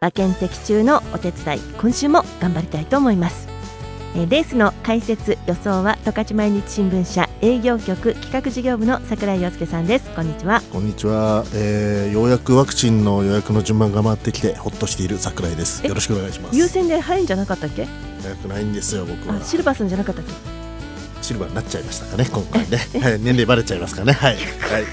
馬券的中のお手伝い今週も頑張りたいと思います。えーレースの解説予想は十勝毎日新聞社営業局企画事業部の櫻井陽介さんです。こんにちは。こんにちは、えー、ようやくワクチンの予約の順番が回ってきてほっとしている桜井です。えよろしくお願いします。優先で入るんじゃなかったっけ？予約ないんですよ僕は。あシルバーさんじゃなかったっけ？シルバーになっちゃいましたかね今回ね、はい、年齢バレちゃいますかね。はい、はい、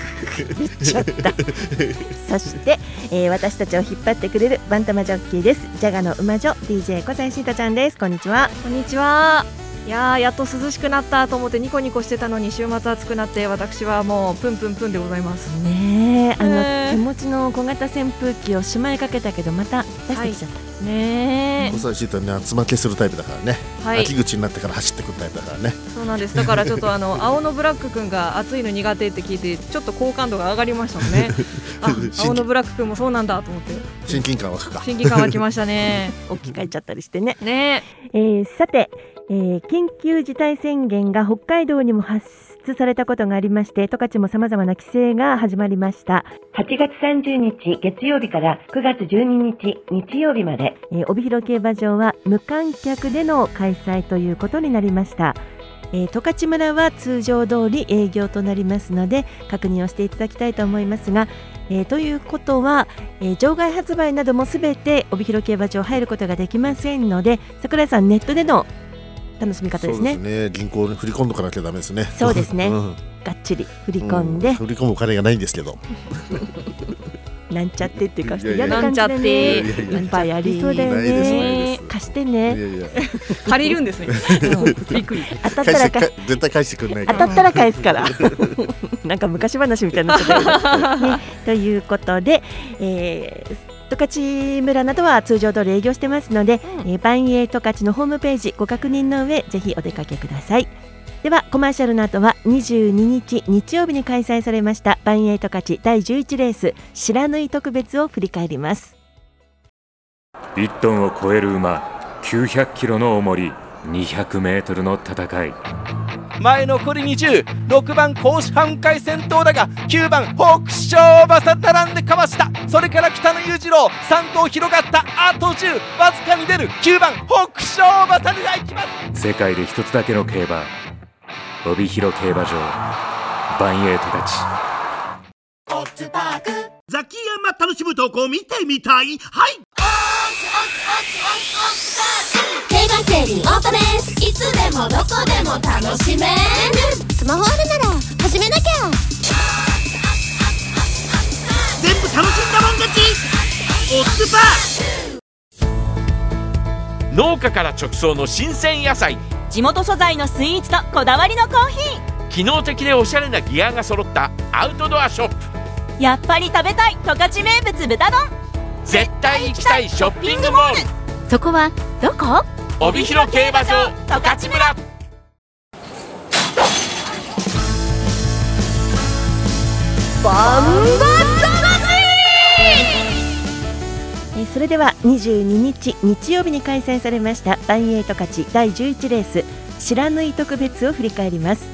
言っちゃった。そして、えー私たちを引っ張ってくれるバンタマジョッキーです。ジャガの馬女 DJ 小西シータちゃんです。こんにちは。こんにちは。いやーやっと涼しくなったと思ってニコニコしてたのに週末暑くなって私はもうプンプンプンでございます。ねえあの、手持ちの小型扇風機をしまいかけたけどまた出してきちゃった、ね小西シートはね厚負けするタイプだからね、え。はい秋。口になってから走ってくるタイプだからねそうなんです。だからちょっとあの 青のブラック君が暑いの苦手って聞いてちょっと好感度が上がりましたもんね。あ 青のブラック君もそうなんだと思って親近感湧くか親近感湧きましたね。置き換えちゃったりしてねねえーさて、えー緊急事態宣言が北海道にも発出されたことがありまして、十勝も様々な規制が始まりました。8月30日月曜日から9月12日日曜日まで、えー帯広競馬場は無観客での開催ということになりました。えー十勝村は通常通り営業となりますので確認をしていただきたいと思いますが、えーということは、えー場外発売などもすべて帯広競馬場入ることができませんので桜井さんネットでの楽しみ方ですね。そうですね。銀行に振り込んどかなきゃダメですね。そうですね。ん。がっちり振り込んで、う振り込むお金がないんですけど。なんちゃってっていうかいやいや嫌な感じでなんちゃって。ねいっぱいありそうだよね貸していやねいや。借りるんですね。びっくり。当たったらか絶対返してくれない当たったら返すから。なんか昔話みたいになっちゃったけど、ね、ということで、えー十勝村などは通常通り営業してますので、うん。えー、万栄十勝のホームページご確認の上ぜひお出かけください。ではコマーシャルの後は22日日曜日に開催されました万栄十勝第11レース白縫い特別を振り返ります。1トンを超える馬900キロの重り200メートルの戦い前残り206番甲子半回戦闘だが9番北勝馬さ並んでかわした。それから北野裕次郎3頭広がった。あと10わずかに出る。9番北勝馬さが行きます。世界で一つだけの競馬。帯広競馬場。バンエイトたちザキヤマ楽しむ投稿見てみたい？はい競馬競輪オートレースいつでもどこでも楽しめる。スマホあるなら始めなきゃ。全部楽しんだもん勝ち。オッズパー農家から直送の新鮮野菜。地元素材のスイーツとこだわりのコーヒ機能的でおしゃれなギアが揃ったアウトドアショップ。ーやっぱり食べたい。十勝名物豚丼絶対行きたいショッピングモール。そこはどこ？帯広競馬場十勝村。バンえーそれでは22日日曜日に開催されました万栄十勝第11レース白縫い特別を振り返ります。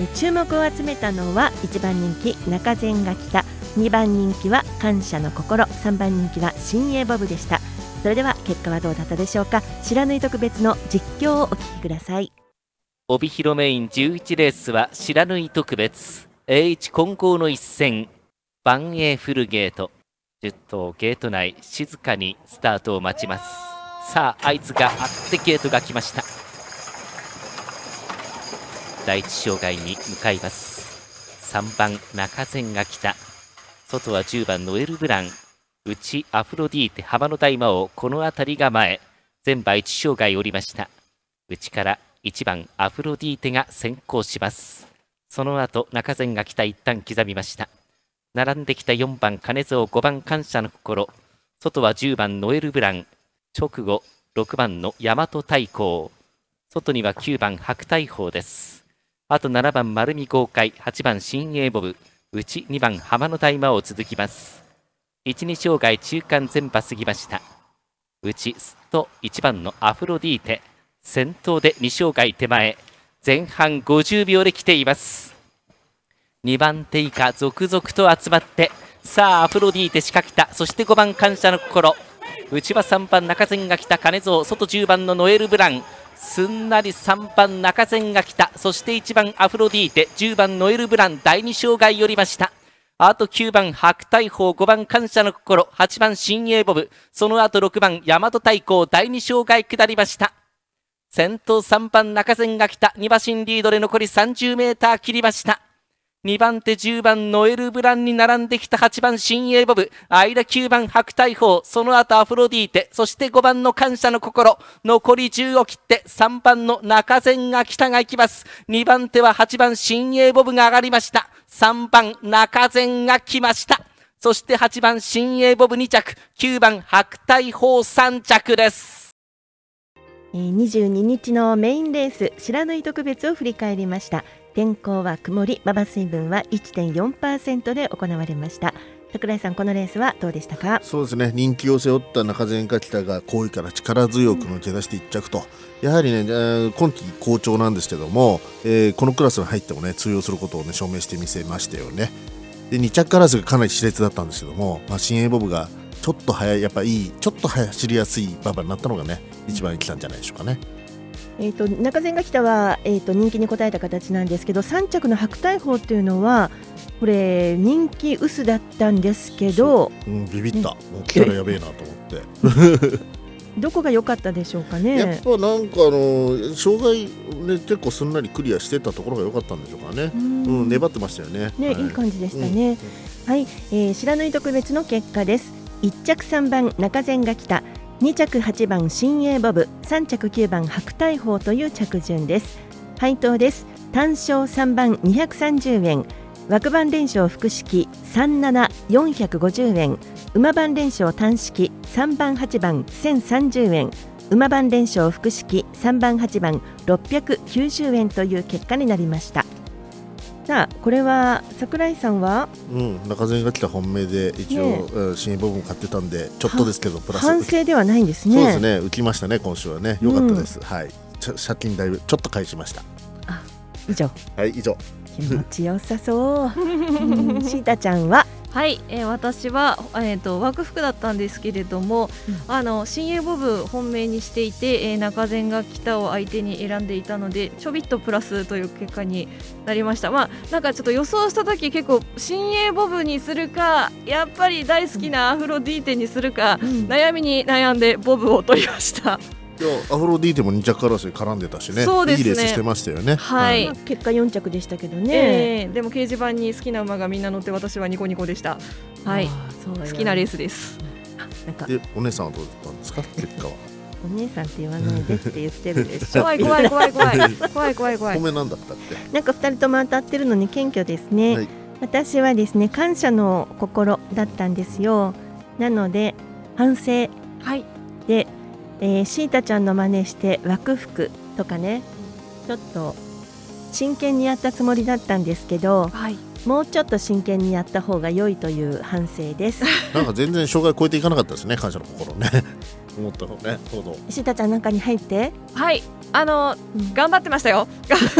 えー注目を集めたのは1番人気中前が来た2番人気は感謝の心3番人気は新鋭ボブでした。それでは結果はどうだったでしょうか？白縫い特別の実況をお聞きください。帯広メイン11レースは白縫い特別。A1 混合の一戦。万栄フルゲート。10頭ゲート内静かにスタートを待ちます。さあ合図があってゲートが来ました。第一障害に向かいます。3番中前が来た。外は10番ノエル・ブラン。内アフロディーテ浜の大魔王。この辺りが前。全馬1障害降りました。内から1番アフロディーテが先行します。その後中前が来た一旦刻みました。並んできた4番金蔵5番感謝の心。外は10番ノエル・ブラン。直後6番の大和太閤外には9番白大鵬です。あと7番丸見豪快8番新鋭ボブ。内2番浜の大魔王続きます。1、2障害中間全馬過ぎました。内すっと1番のアフロディーテ先頭で2障害手前前半50秒で来ています。2番手以下続々と集まってさあアフロディーテ仕掛けた。そして5番感謝の心。内は3番中前が来た。金蔵外10番のノエル・ブラン。すんなり3番中前が来た。そして1番アフロディーテ。10番ノエル・ブラン。第2障害寄りました。あと9番白大砲5番感謝の心。8番新鋭ボブ。その後6番大和太鼓。第2障害下りました。先頭3番中前が来た。2馬身リードで残り30メーター切りました。2番手10番ノエル・ブランに並んできた8番新鋭ボブ。間9番白大砲。その後アフロディーテ。そして5番の感謝の心。残り10を切って3番の中前が来たが行きます。2番手は8番新鋭ボブが上がりました。3番中前が来ました。そして8番新鋭ボブ2着。9番白大砲3着です。22日のメインレース白縫い特別を振り返りました。天候は曇り馬場水分は1.4%で行われました。桜井さんこのレースはどうでしたか？そうですね。人気を背負った中前か北が好位から力強く抜け出して1着と、やはりね、えー今季好調なんですけども、えーこのクラスに入ってもね通用することをね証明してみせましたよね。で2着クラスがかなり熾烈だったんですけども、まあ、新鋭ボブがちょっと速いやっぱいいちょっと走りやすい馬場になったのがね一番来たんじゃないでしょうかねえー、と中前が来たは、えー、と人気に応えた形なんですけど3着の白大砲っていうのはこれ人気薄だったんですけどうん、ビビった、もう来たらやべえなと思って どこが良かったでしょうかやっね。ぱなんかあの障害ね結構すんなりクリアしてたところが良かったんでしょうかね。うん、粘ってましたよね。ね、、はいい感じでしたね。はい、えー、白縫い特別の結果です。1着3番中前が来た、2着8番新鋭ボブ、3着9番白大砲という着順です。配当です。単勝3番230円、枠番連勝複式37450円、馬番連勝単式3番8番1030円。馬番連勝複式3番8番690円という結果になりました。さあこれは桜井さんは？うん、中前が来た本命で一応、ねうん新部分買ってたんでちょっとですけどプラス。反省ではないんですね。そうですね浮きましたね今週はね。良かったです、はい。ちょ借金だいぶちょっと返しました。以上。はい以上気持ちよさそう。う んシータちゃんは？はい、えー私は、えー、と枠服だったんですけれども、あの新鋭ボブ本命にしていて、えー中前が北を相手に選んでいたのでちょびっとプラスという結果になりました。まあなんかちょっと予想した時結構新鋭ボブにするかやっぱり大好きなアフロディーテにするか、悩みに悩んでボブを取りましたいやアフロディーテも2着争い絡んでたしね。そうですね。いいレースしてましたよね。はい。まあ結果4着でしたけどね。えーでも掲示板に好きな馬がみんな乗って私はニコニコでした。はい。好きなレースです。なんか。でお姉さんはどうだったんですか？結果は。お姉さんって言わないでって言ってるでしょ。怖い怖い怖い怖い。怖い怖い怖い。なんだったって。なんか二人とも当たってるのに謙虚ですね。はい。私はですね感謝の心だったんですよ。なので反省はい。で、えー、シータちゃんの真似して枠服とかねちょっと真剣にやったつもりだったんですけど、はい。もうちょっと真剣にやった方が良いという反省です。なんか全然障害超えていかなかったですね感謝の心ね。思ったのねほどシータちゃん中に入って？はい。あの頑張ってましたよ。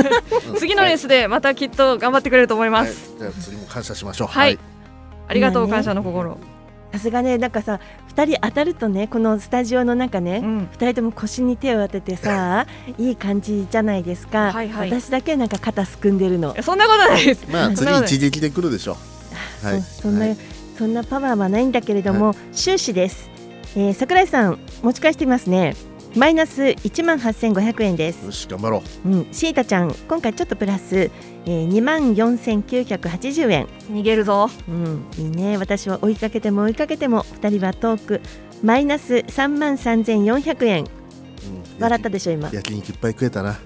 次のレースでまたきっと頑張ってくれると思います、じゃあ次も感謝しましょう。はい。ありがとう、今ね感謝の心さすがねなんかさ二人当たるとねこのスタジオの中ね、二人とも腰に手を当ててさ いい感じじゃないですか、はいはい。私だけなんか肩すくんでるの。そんなことないです。まあ次一撃で来るでしょう。はい。そんな、そんなパワーはないんだけれども、終始です、えー、桜井さん持ち返してみますね。マイナス1万8500円です。よし頑張ろうん、シータちゃん今回ちょっとプラス、えー、2万4980円。逃げるぞ。うん。いいね。私は追いかけても追いかけても2人は遠くマイナス3万3400円、笑ったでしょ今。う焼肉いっぱい食えたな。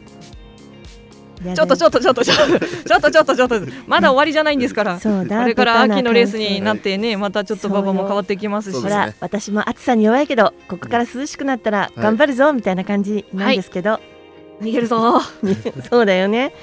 ちょっとちょっとちょっとちょっと。ちょっとちょっとちょっと。まだ終わりじゃないんですから。そうだ。これから秋のレースになっってねまたちょっと馬場も変わってきますし。ほら私も暑さに弱いけどここから涼しくなったら頑張るぞみたいな感じなんですけど、逃げるぞ。そうだよね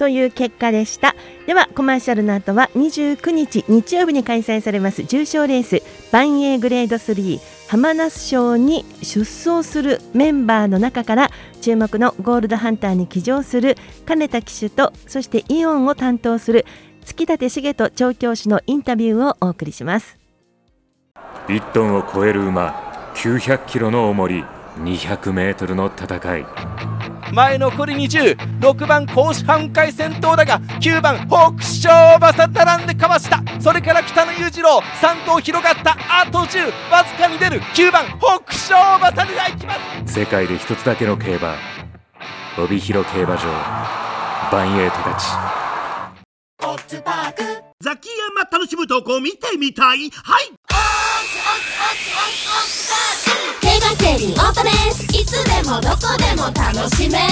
という結果でした。ではコマーシャルの後は29日日曜日に開催されます重賞レース万栄グレード3浜那須賞に出走するメンバーの中から注目のゴールドハンターに騎乗する金田騎手とそしてイオンを担当する月立茂人調教師のインタビューをお送りします。1トンを超える馬900キロの重り200メートルの戦い。前残り206番甲子半回先頭だが9番北勝馬さ並んでかわした。それから北野裕次郎3頭広がったあと10わずかに出る。9番北勝馬さが行きます。世界で一つだけの競馬帯広競馬場バンエイトたちザキヤマ楽しむとこ見てみたい。はい。競馬競輪オートレースいつでもどこでも楽しめる。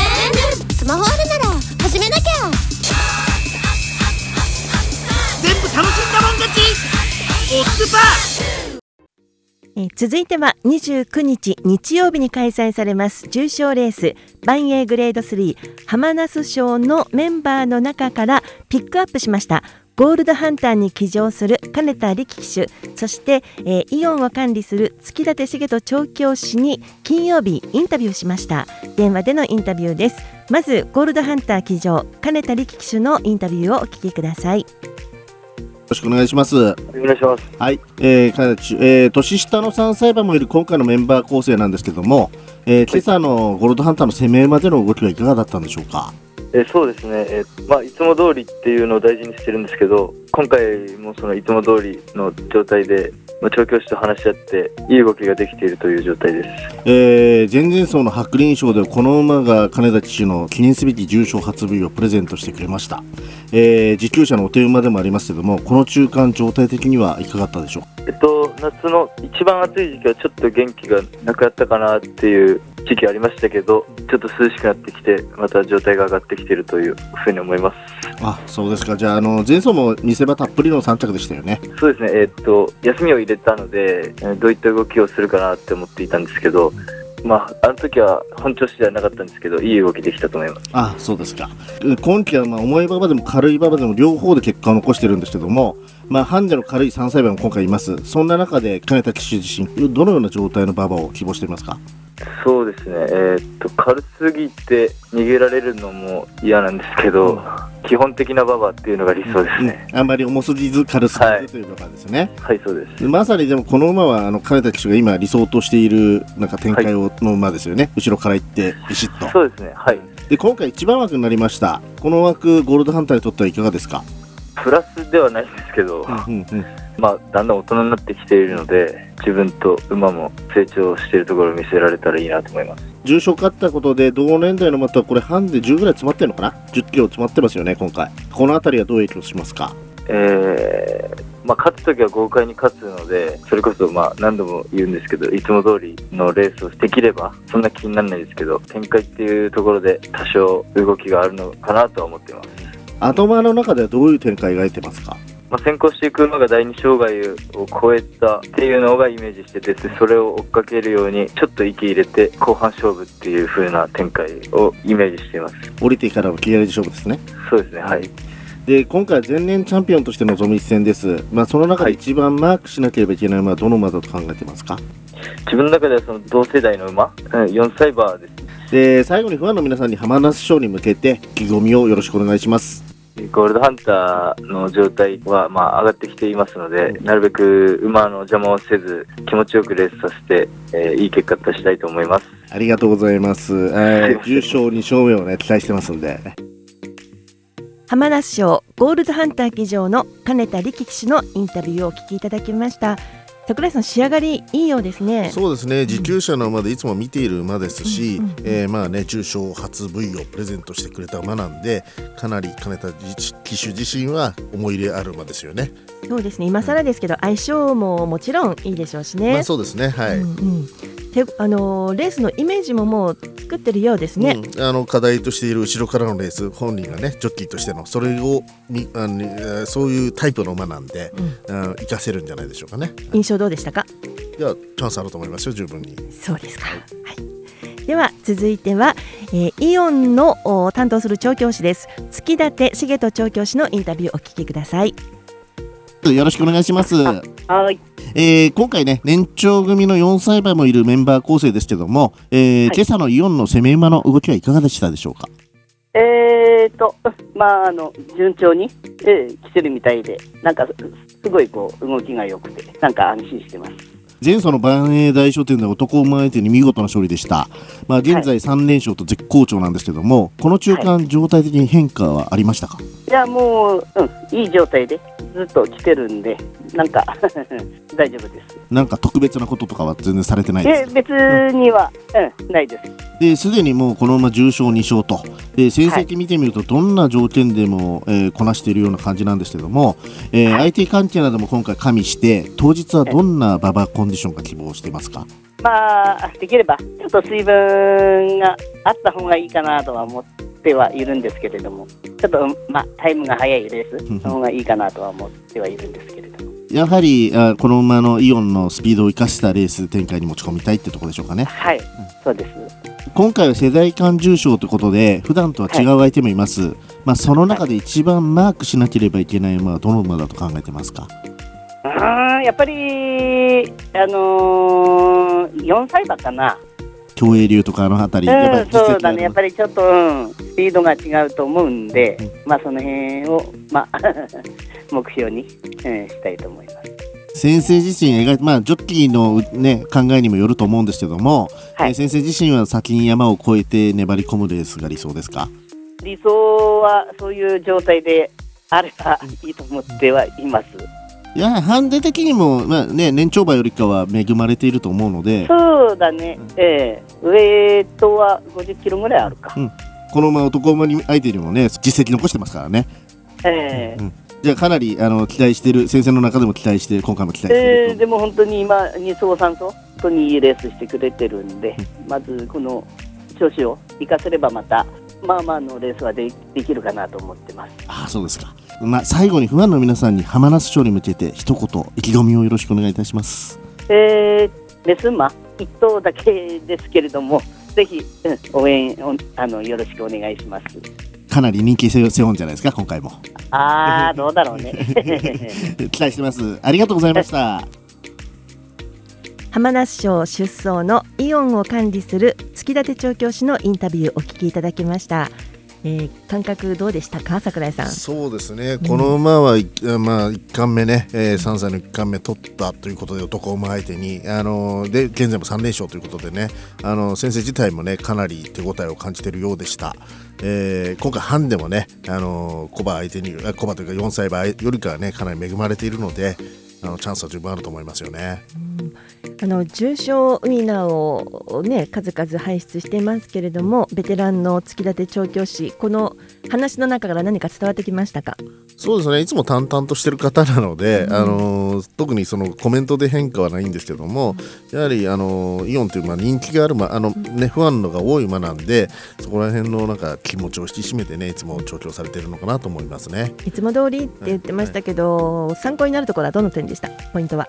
スマホあるなら始めなきゃ。全部楽しんだもん勝ち。オッズパーえー続いては29日日曜日に開催されます。重賞レース万栄グレード3浜那須賞のメンバーの中からピックアップしましたゴールドハンターに騎乗する金田力騎手そして、えーイオンを管理する月立茂人調教師に金曜日インタビューしました電話でのインタビューですまずゴールドハンター騎乗金田力騎手のインタビューをお聞きくださいよろしくお願いします。お願いします。はい、えー、金田騎手えー、年下の3歳馬もいる今回のメンバー構成なんですけども、えー、今朝のゴールドハンターの攻めまでの動きはいかがだったんでしょうか？えそうですね、えーまあ、いつも通りっていうのを大事にしてるんですけど、今回もそのいつも通りの状態で、まあ、調教師と話し合って、いい動きができているという状態です。えー、前々走の白輪賞ではこの馬が金田騎手の記念すべき重賞初 V をプレゼントしてくれました、えー、持久者のお手馬でもありますけどもこの中間状態的にはいかがだったでしょう？えっと、夏の一番暑い時期はちょっと元気がなくなったかなっていう時期ありましたけど、ちょっと涼しくなってきて、また状態が上がってきているというふうに思います。あそうですか。じゃああの前走も見せ場たっぷりの3着でしたよね。そうですね、えーっと、休みを入れたので、えーどういった動きをするかなって思っていたんですけど、まあ、あの時は本調子ではなかったんですけど、いい動きできたと思います。あそうですか。え今季はまあ重い馬場でも軽い馬場でも両方で結果を残してるんですけども、まあ、ハンデの軽い3歳馬も今回います。そんな中で金田騎手自身どのような状態の馬場を希望していますか？そうですね、えーっと、軽すぎて逃げられるのも嫌なんですけど、基本的な馬場っていうのが理想ですね。あん。まり重すぎず軽すぎずという馬場ですね、はい、そうです。でまさにでもこの馬はあの金田騎手が今理想としているなんか展開をの馬ですよね、後ろから行ってビシッと。そうですね、はい。で今回一番枠になりました。この枠ゴールドハンターにとってはいかがですか？プラスではないんですけど、まあ、だんだん大人になってきているので、自分と馬も成長しているところを見せられたらいいなと思います。重賞勝ったことで同年代の馬とはこれハンデ10ぐらい詰まってるのかな？10キロ詰まってますよね今回この辺りはどう影響しますか？えーまあ、勝つときは豪快に勝つので、それこそまあ何度も言うんですけど、いつも通りのレースをできれば、そんな気にならないですけど、展開っていうところで多少動きがあるのかなとは思っています。後馬の中ではどういう展開が描いてますか？まあ、先行していく馬が第二障害を超えたっていうのがイメージしてて、でそれを追っかけるように、ちょっと息入れて、後半勝負っていう風な展開をイメージしています。降りてからの気合で勝負ですねそうですね、はい。で今回は前年チャンピオンとして臨む一戦です、まあ、その中で一番マークしなければいけない馬はどの馬だと考えてますか？自分の中ではその同世代の馬、うん4歳馬です。で最後にファンの皆さんに浜那須賞に向けて意気込みをよろしくお願いしますゴールドハンターの状態はまあ上がってきていますので、なるべく馬の邪魔をせず、気持ちよくレースさせて、えーいい結果出したいと思います。ありがとうございます、えー、重賞2勝目をね期待してますんで。浜那須賞ゴールドハンター騎乗の金田力騎手のインタビューをお聞きいただきました桜井さん仕上がりいいようですね。そうですね。持久者の馬でいつも見ている馬ですし、えーまあね重賞初 V をプレゼントしてくれた馬なんでかなり金田騎手自身は思い入れある馬ですよね。そうですね。今更ですけど相性ももちろんいいでしょうしね、まあそうですね。はい、うんうんてあのーレースのイメージももうつ作ってるようですね、うん、あの課題としている後ろからのレース本人がねジョッキーとしてのそれをにあのそういうタイプの馬なんで、うん、活かせるんじゃないでしょうかね。印象どうでしたか？い。やチャンスあると思いますよ十分に。そうですか、はい。では続いては、えー、イオンの担当する調教師です。月立重人調教師のインタビューお聞きくださいよろしくお願いします。はい。えー、今回ね年長組の4歳馬もいるメンバー構成ですけども、えー、はい、今朝のイオンの攻め馬の動きはいかがでしたでしょうか？えーとまああの順調に、えー、来てるみたいでなんかすごいこう動きが良くてなんか安心してます。前走の万栄大書店で男馬相手に見事な勝利でした、まあ、現在3連勝と絶好調なんですけども、はい、この中間、状態的に変化はありましたか？いやもう、うん、いい状態でずっと来てるんで、なんか 大丈夫です。なんか特別なこととかは全然されてないです別には、うん、うん、ないです。で、すでにもうこのまま重賞2勝と、で成績見てみると、どんな条件でも、えー、こなしているような感じなんですけども、えーはい、IT 関係なども今回加味して、当日はどんな馬場コンディションが希望していますか、まあ、できれば、ちょっと水分があった方がいいかなとは思ってはいるんですけれども、ちょっと、まあ、タイムが速いレースの方がいいかなとは思ってはいるんですけれども。やはりあこの馬のイオンのスピードを生かしたレース展開に持ち込みたいってところでしょうかね。はい、そうです今回は世代間重賞ということで普段とは違う相手もいます、はい、まあ、その中で一番マークしなければいけない馬はどの馬だと考えてますか？あやっぱり、あのー、4歳馬かな。競泳流とかあの辺り、うん、そうだね、やっぱりちょっと、うん、スピードが違うと思うんで、うん、まあその辺を、まあ 目標に、うん、したいと思います。先生自身描いまあ、ジョッキーの、ね、考えにもよると思うんですけども、はい、え先生自身は先に山を越えて粘り込むレースが理想ですか？理想はそういう状態であればいいと思ってはいます。いやハンデ的にも、まあね、年長馬よりかは恵まれていると思うので。そうだね、うん、ええ。ー、ウェイトは50キロぐらいあるか、うん、このまま男馬に相手にもね実績残してますからね。ええ。ーうん、じゃあかなりあの期待している先生の中でも期待して今回も期待してる、えー、でも本当に今2走3走本当にいいレースしてくれてるんで、まずこの調子を生かせればまたまあまあのレースはでできるかなと思ってます。ああそうですかまあ、最後にファンの皆さんに浜那須賞に向けて一言意気込みをよろしくお願いいたします。えー、レスマ一頭だけですけれども、ぜひ、うん、応援をあのよろしくお願いします。かなり人気背負うんじゃないですか、今回も。ああ、どうだろうね。期待してます。ありがとうございました。浜那須賞出走のイオンを管理する月立調教師のインタビューお聞きいただきました。えー、感覚どうでしたか？櫻井さん。そうですね。この馬は、うん、まあ、1冠目ね、えー、3歳の1冠目取ったということで男馬相手にあので現在も3連勝ということでねあの先生自体もねかなり手応えを感じているようでした、えー、今回ハンデもねあのコバ相手にコバというか4歳馬よりかはねかなり恵まれているのであのチャンスは十分あると思いますよね。あの重賞ウィナーを、ね、数々輩出していますけれどもベテランの月立調教師この話の中から何か伝わってきましたか？そうですね。いつも淡々としてる方なので、うん、あの特にそのコメントで変化はないんですけども、うん、やはりあのイオンというまあ人気がある、まあのね、ファンのが多い馬なんでそこら辺のなんか気持ちを引き締めてねいつも調教されているのかなと思いますね。いつも通りって言ってましたけど、はい。はい、参考になるところはどの点でした？ポイントは。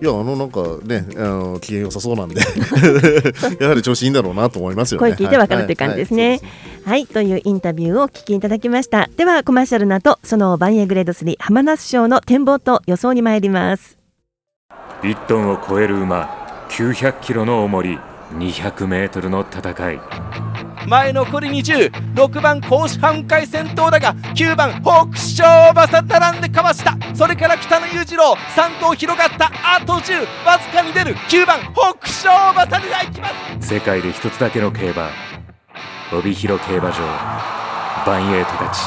いやあのなんかねあの機嫌良さそうなんで やはり調子いいんだろうなと思いますよね。声聞いてわかるという感じですね、はい、はい、というインタビューをお聞きいただきました。ではコマーシャルの後そのバンエグレード3浜那須賞の展望と予想に参ります。1トンを超える馬900キロの重り200メートルの戦い。前残り206番甲子半回先頭だが9番北勝馬さ並んでかわした。それから北野裕次郎3頭広がった。あと10わずかに出る。9番北勝馬さが行きます。世界で一つだけの競馬帯広競馬場バンエイトたち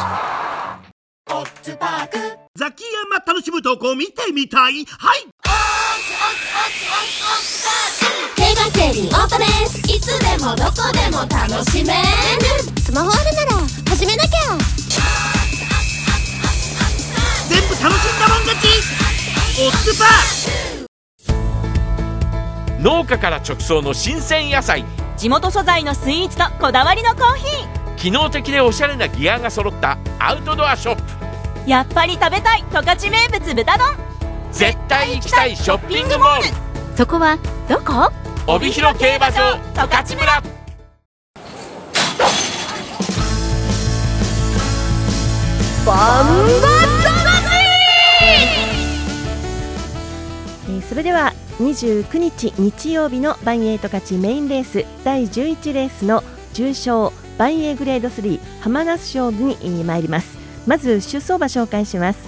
ザキヤマ楽しむとこ見てみたい。はい。競馬競輪オートレースいつでもどこでも楽しめる。スマホあるなら始めなきゃ。全部楽しんだもん勝ち。オッズパー農家から直送の新鮮野菜。地元素材のスイーツとこだわりのコーヒー。機能的でおしゃれなギアが揃ったアウトドアショップやっぱり食べたい十勝名物豚丼。絶対行きたいショッピングモール。そこはどこ？帯広競馬場十勝村。バンバえーそれでは29日日曜日のバンエイト勝ちメインレース第11レースの重賞バンエイグレード3浜那須勝負にえー参りますまず出走馬紹介します。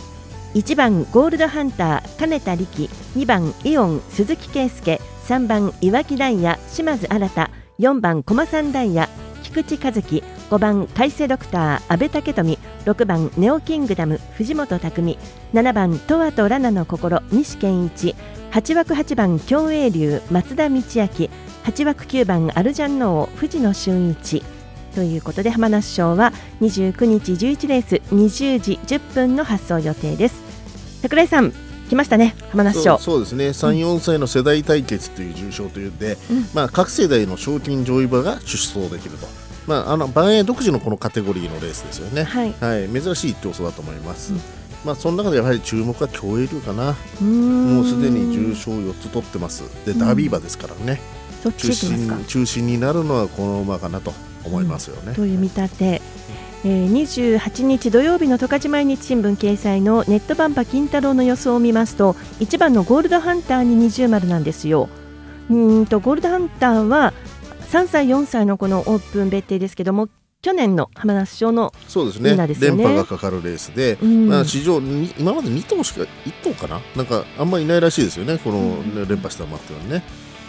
1番ゴールドハンター金田力。2番イオン鈴木圭介。3番岩木ダイヤ島津新。4番駒三ダイヤ菊池和樹。5番海星ドクター阿部武富。6番ネオキングダム藤本匠7番トワとラナの心西健一。8枠8番共栄流松田道明。8枠9番アルジャンノー藤野俊一。ということで浜那須賞は29日11レース20時10分の発送予定です。桜井さん来ましたね浜那須賞そうですね。34歳の世代対決という重賞というんで、まあ、各世代の賞金上位馬が出走できると。まあ、あの万円独自のこのカテゴリーのレースですよね、はい。珍しい競争だと思います、まあ、その中でやはり注目は競泳流かな。もうすでに重賞4つ取ってますでダービー馬ですからね、そっち中心中心になるのはこの馬かなと思いますよね、という見立て、えー、28日土曜日の十勝毎日新聞掲載のネットバンパ金太郎の予想を見ますと1番のゴールドハンターに二重丸なんですよ。うーんとゴールドハンターは3歳4歳のこのオープン別邸ですけども去年の浜那須賞のそうですね。ね。連覇がかかるレースで、うん。まあ、史上に今まで2頭しか1頭かな？なんかあんまりいないらしいですよね。この、ね連覇した馬っていうのはね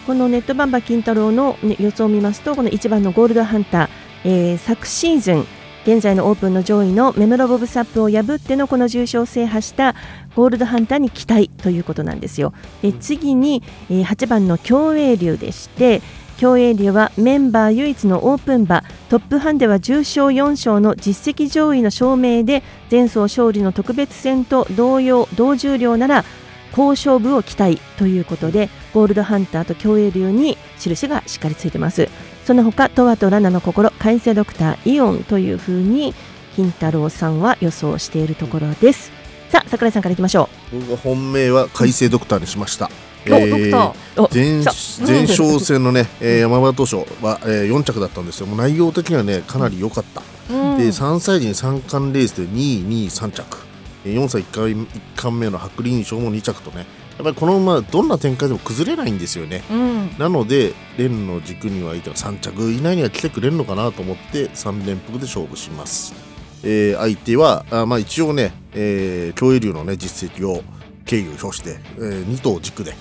このネットバンバ金太郎の、ね、予想を見ますとこの1番のゴールドハンター、えー昨シーズン現在のオープンの上位のメムロボブサップを破ってのこの重賞を制覇したゴールドハンターに期待ということなんですよ。で次に、えー8番の競泳流でして競泳流はメンバー唯一のオープン馬トップハンでは重賞4勝の実績上位の証明で前走勝利の特別戦と同様同重量なら好勝負を期待ということでゴールドハンターと競泳流に印がしっかりついてます。その他トワとラナの心海星ドクターイオンというふうに金太郎さんは予想しているところです。さあ桜井さんからいきましょ僕は本命は海星ドクターにしました、おドクター。お前前哨戦のね、えー山形賞は、えー4着だったんですよ。もう内容的にはねかなり良かった、うん。で3歳児に3冠レースで2位2位3着。えー4歳1回1冠目の白輪賞も2着とねやっぱりこの馬どんな展開でも崩れないんですよね、うん。なので連の軸には3着以内には来てくれるのかなと思って3連複で勝負します、えー相手はあ、まあ、一応ね、えー、競泳流の、ね、実績を敬意を表して、え2頭軸で、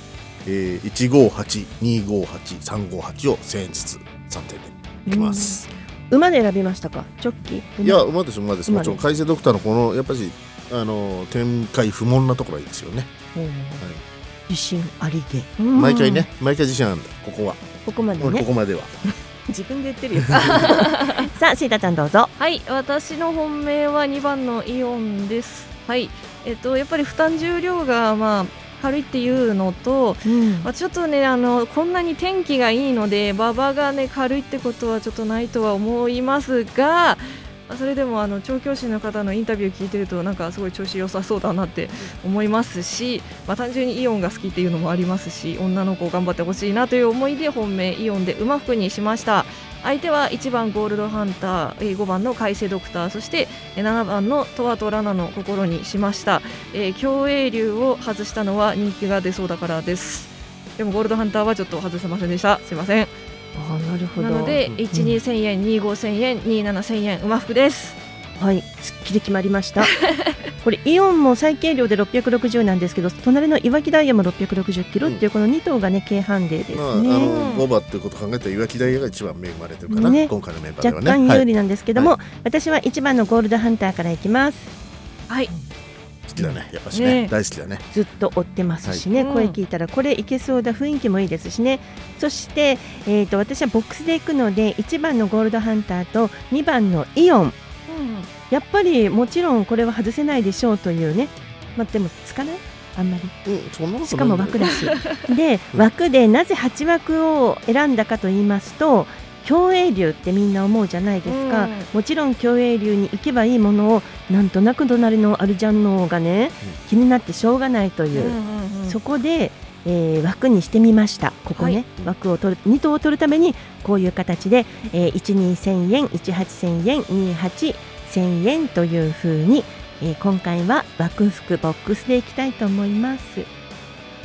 えー、158258358を1000円ずつ3点でいきます、う馬で選びましたか？チョッキ？いや馬です馬です。馬もちろん海星ドクターのこのやっぱりあの展開不問なところはいいですよね、う。ん自信ありげ。毎回ね毎回自信あるんだ。ここは。ここまでね。ここまでは。自分で言ってるよ。さあシータちゃんどうぞ。はい私の本命は2番のイオンです。はい。えっとやっぱり負担重量がまあ軽いっていうのと、まあ、ちょっとねあのこんなに天気がいいので馬場がね軽いってことはちょっとないとは思いますがまあそれでもあの調教師の方のインタビュー聞いてるとなんかすごい調子良さそうだなって思いますし、まあ、単純にイオンが好きっていうのもありますし女の子を頑張ってほしいなという思いで本命イオンで馬服にしました。相手は1番ゴールドハンター5番の海星ドクターそして7番のトワとラナの心にしました、えー競泳流を外したのは人気が出そうだからです。でもゴールドハンターはちょっと外せませんでした。すいません。あなるほど。なので1、2 1000円2 5 1000円2 7 1000円馬服です。はいすっきり決まりました。これイオンも最軽量で660なんですけど隣のいわきダイヤも660キロっていうこの2頭がね軽ハンデですね、まあ、あの5番ということを考えたら岩木ダイヤが一番恵まれてるかな、ね。今回のメンバーでは若ね干有利なんですけども、はい。私は1番のゴールドハンターからいきます。はい。好きだねやっぱしね。ね。大好きだね。ずっと追ってますしね、はい。声聞いたらこれいけそうだ雰囲気もいいですしね。そして、えー、と私はボックスで行くので1番のゴールドハンターと2番のイオン。やっぱりもちろんこれは外せないでしょうというね、まあ、でもつかない？あんまり、うん、そんなことない。しかも枠だし。で枠でなぜ8枠を選んだかと言いますと競泳流ってみんな思うじゃないですか、うん。もちろん競泳流に行けばいいものをなんとなく隣のアルジャンの方がね、気になってしょうがないという、そこで、えー枠にしてみました。ここね、枠を取る2頭を取るためにこういう形で、えー、12000円18000円28000円というふうに、えー今回は枠服ボックスでいきたいと思います。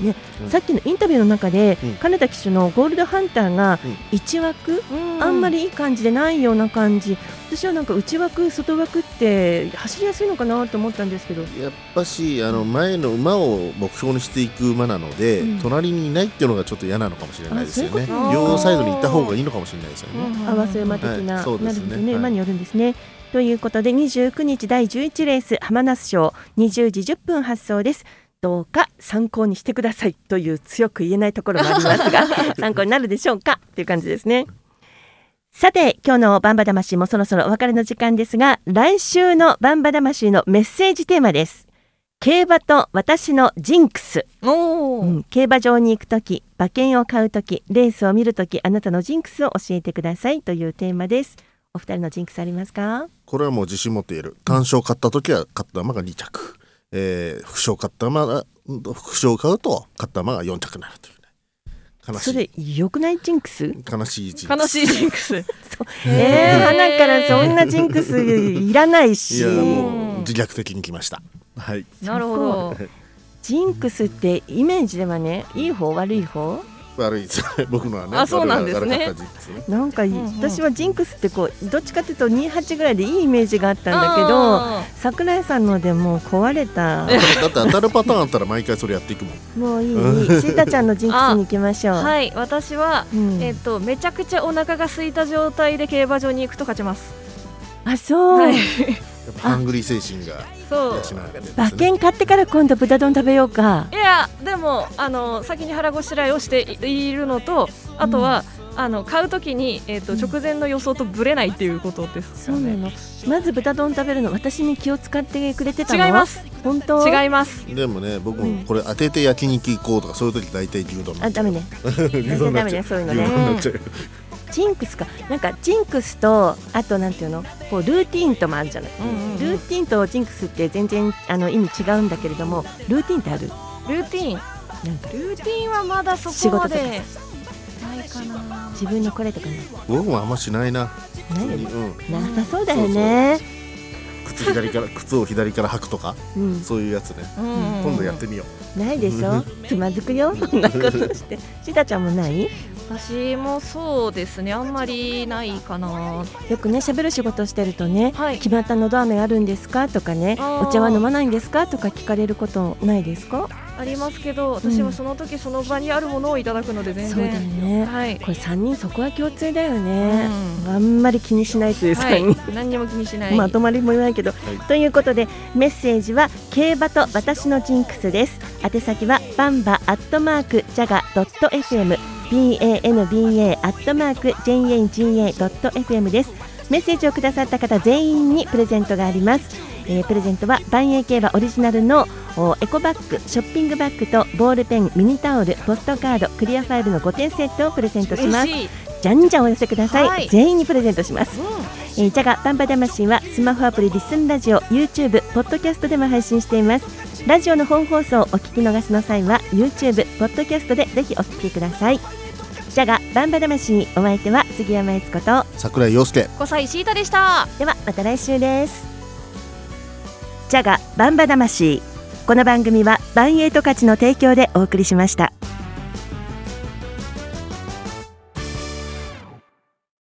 ね、さっきのインタビューの中で、金田騎手のゴールドハンターが内枠、あんまりいい感じでないような感じ。私はなんか内枠外枠って走りやすいのかなと思ったんですけど。やっぱしあの前の馬を目標にしていく馬なので、うん。隣にいないっていうのがちょっと嫌なのかもしれないですよね。ういう両サイドに行った方がいいのかもしれないですよね、合わせ馬的な、はい。そうですね。なるほどね、はい。馬によるんですね。ということで29日第11レース浜那須賞。20時10分発送です。どうか参考にしてくださいという強く言えないところもありますが 参考になるでしょうかっていう感じですね。さて今日のバンバ魂もそろそろお別れの時間ですが来週のバンバ魂のメッセージテーマです。競馬と私のジンクス、うん競馬場に行くとき馬券を買うときレースを見るときあなたのジンクスを教えてくださいというテーマです。お二人のジンクスありますか？これはもう自信持っている。単勝買った時は買った馬が2着、えー副賞買った馬が副賞を買うと買った馬が4着になるというね。悲しい。それ良くないジンクス？悲しいジンクス。悲しいジンクス。えー、ハナからそんなジンクスいらないし。いやもう自虐的に来ました。はい。なるほど。ジンクスってイメージではねいい方悪い方？悪いです。ね 僕のはねあそうなんですね。ね。なんかい、私はジンクスってこうどっちかっていうと28ぐらいでいいイメージがあったんだけあど桜井さんのでもう壊れた。だって当たるパターンあったら毎回それやっていくもん。もういい。い いシータちゃんのジンクスに行きましょう。はい、私は、うん。えっ、とめちゃくちゃお腹が空いた状態で競馬場に行くと勝ちます。あそう、はい。ハングリー精神がそう。馬券買ってから今度豚丼食べようか。いやでもあの先に腹ごしらえをしているのとあとは、あの買うときに、えー、と直前の予想とぶれないっていうことですよね。そうなの。まず豚丼食べるの私に気を使ってくれてたの違います。本当？違います。でもね僕もこれ当てて焼肉行こうとかそういう時大体牛丼あ ダメね。ダメねそういうのね。牛丼になっちゃう。ジンクスか。なんかジンクスとあとなんていうの？こうルーティーンともあるじゃない、ルーティーンとジンクスって全然あの意味違うんだけれどもルーティーンってある？ルーティーン。なんか。ルーティーンはまだそこまでないかな。自分のこれとかね僕もあんましないな。ないよね。うん。なさそうだよね。靴左から靴を左から履くとか、うん。そういうやつね、うん。今度やってみよう。ないでしょ？つまずくよ。そんなことして。シタちゃんもない？私もそうですね。あんまりないかな。よくね喋る仕事してるとね、はい決まったのど飴あるんですか？とかねお茶は飲まないんですか？とか聞かれることないですか？ありますけど私はその時その場にあるものをいただくので全然。そうだよね、はい。これ3人そこは共通だよね、あんまり気にしないというはい。3人、何にも気にしない。まとまりもないけど、ということでメッセージは競馬と私のジンクスです。宛先はバンバアットマークジャガドット FM banba アットマーク jaga ドット FM です。メッセージをくださった方全員にプレゼントがあります、えープレゼントは万栄競馬オリジナルのおエコバッグショッピングバッグとボールペンミニタオルポストカードクリアファイルの5点セットをプレゼントします。じゃんじゃんお寄せください、はい。全員にプレゼントします、えー、ジャガバンバ魂はスマホアプリリスンラジオ YouTube ポッドキャストでも配信していますラジオの本放送をお聞き逃しの際は YouTube ポッドキャストでぜひお聞きください。ジャガバンバ魂お相手は杉山悦子と桜井陽介。小西シータでした。ではまた来週です。ジャガバンバ魂。この番組はバンエイト価値の提供でお送りしました